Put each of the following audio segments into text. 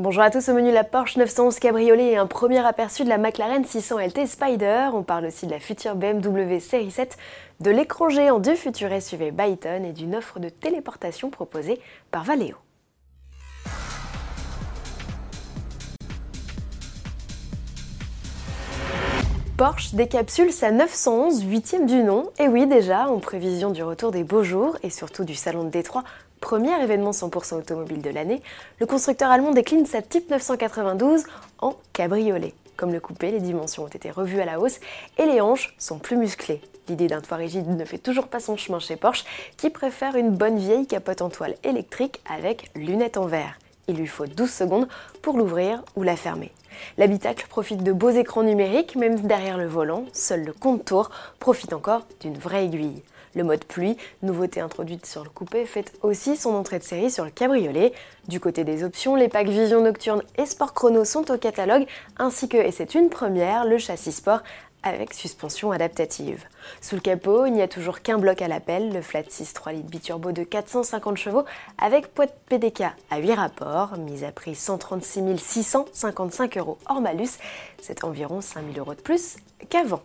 Bonjour à tous, au menu la Porsche 911 Cabriolet et un premier aperçu de la McLaren 600 LT Spider. On parle aussi de la future BMW Série 7, de l'écran géant du futur SUV Byton et d'une offre de téléportation proposée par Valeo. Porsche décapsule sa 911 8 du nom, et oui déjà, en prévision du retour des beaux jours et surtout du salon de Détroit, premier événement 100% automobile de l'année, le constructeur allemand décline sa Type 992 en cabriolet. Comme le coupé, les dimensions ont été revues à la hausse et les hanches sont plus musclées. L'idée d'un toit rigide ne fait toujours pas son chemin chez Porsche, qui préfère une bonne vieille capote en toile électrique avec lunettes en verre. Il lui faut 12 secondes pour l'ouvrir ou la fermer. L'habitacle profite de beaux écrans numériques, même derrière le volant, seul le compte-tour profite encore d'une vraie aiguille. Le mode pluie, nouveauté introduite sur le coupé, fait aussi son entrée de série sur le cabriolet. Du côté des options, les packs Vision Nocturne et Sport Chrono sont au catalogue, ainsi que, et c'est une première, le châssis sport avec suspension adaptative. Sous le capot, il n'y a toujours qu'un bloc à l'appel, le Flat 6 3 litres biturbo de 450 chevaux avec poids de PDK à 8 rapports, mise à prix 136 655 euros hors malus, c'est environ 5000 euros de plus qu'avant.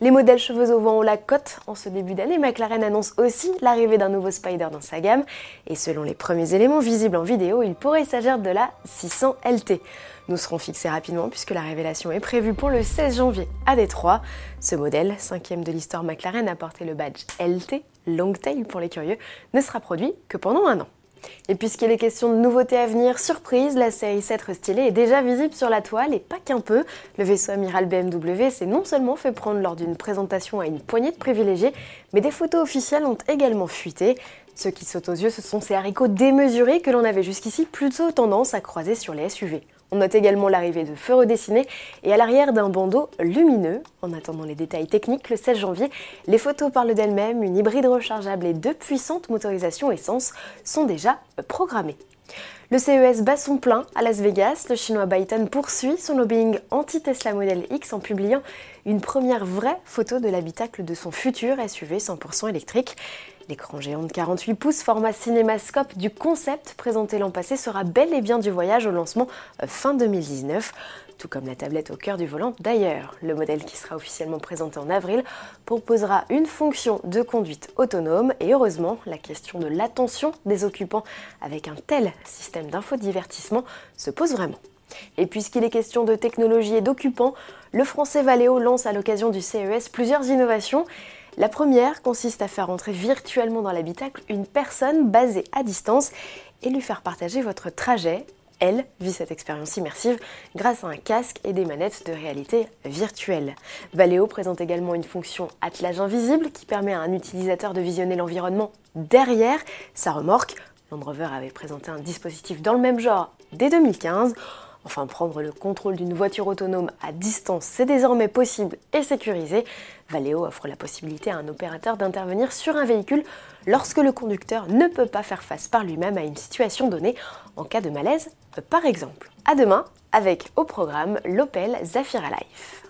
Les modèles cheveux au vent ont la cote. En ce début d'année, McLaren annonce aussi l'arrivée d'un nouveau Spider dans sa gamme. Et selon les premiers éléments visibles en vidéo, il pourrait s'agir de la 600 LT. Nous serons fixés rapidement puisque la révélation est prévue pour le 16 janvier à Détroit. Ce modèle, cinquième de l'histoire McLaren à porter le badge LT, Long Tail pour les curieux, ne sera produit que pendant un an. Et puisqu'il est question de nouveautés à venir, surprise, la série 7 restylée est déjà visible sur la toile et pas qu'un peu. Le vaisseau amiral BMW s'est non seulement fait prendre lors d'une présentation à une poignée de privilégiés, mais des photos officielles ont également fuité. Ce qui saute aux yeux, ce sont ces haricots démesurés que l'on avait jusqu'ici plutôt tendance à croiser sur les SUV. On note également l'arrivée de feux redessinés et à l'arrière d'un bandeau lumineux. En attendant les détails techniques, le 16 janvier, les photos parlent d'elles-mêmes. Une hybride rechargeable et deux puissantes motorisations essence sont déjà programmées. Le CES bat son plein à Las Vegas. Le chinois Byton poursuit son lobbying anti-Tesla Model X en publiant une première vraie photo de l'habitacle de son futur SUV 100% électrique. L'écran géant de 48 pouces format cinémascope du concept présenté l'an passé sera bel et bien du voyage au lancement euh, fin 2019 tout comme la tablette au cœur du volant d'ailleurs. Le modèle qui sera officiellement présenté en avril proposera une fonction de conduite autonome et heureusement, la question de l'attention des occupants avec un tel système d'infodivertissement se pose vraiment. Et puisqu'il est question de technologie et d'occupants, le français Valeo lance à l'occasion du CES plusieurs innovations la première consiste à faire entrer virtuellement dans l'habitacle une personne basée à distance et lui faire partager votre trajet. Elle vit cette expérience immersive grâce à un casque et des manettes de réalité virtuelle. Valeo présente également une fonction attelage invisible qui permet à un utilisateur de visionner l'environnement derrière sa remorque. Land Rover avait présenté un dispositif dans le même genre dès 2015. Enfin, prendre le contrôle d'une voiture autonome à distance, c'est désormais possible et sécurisé. Valeo offre la possibilité à un opérateur d'intervenir sur un véhicule lorsque le conducteur ne peut pas faire face par lui-même à une situation donnée, en cas de malaise par exemple. À demain avec au programme l'Opel Zafira Life.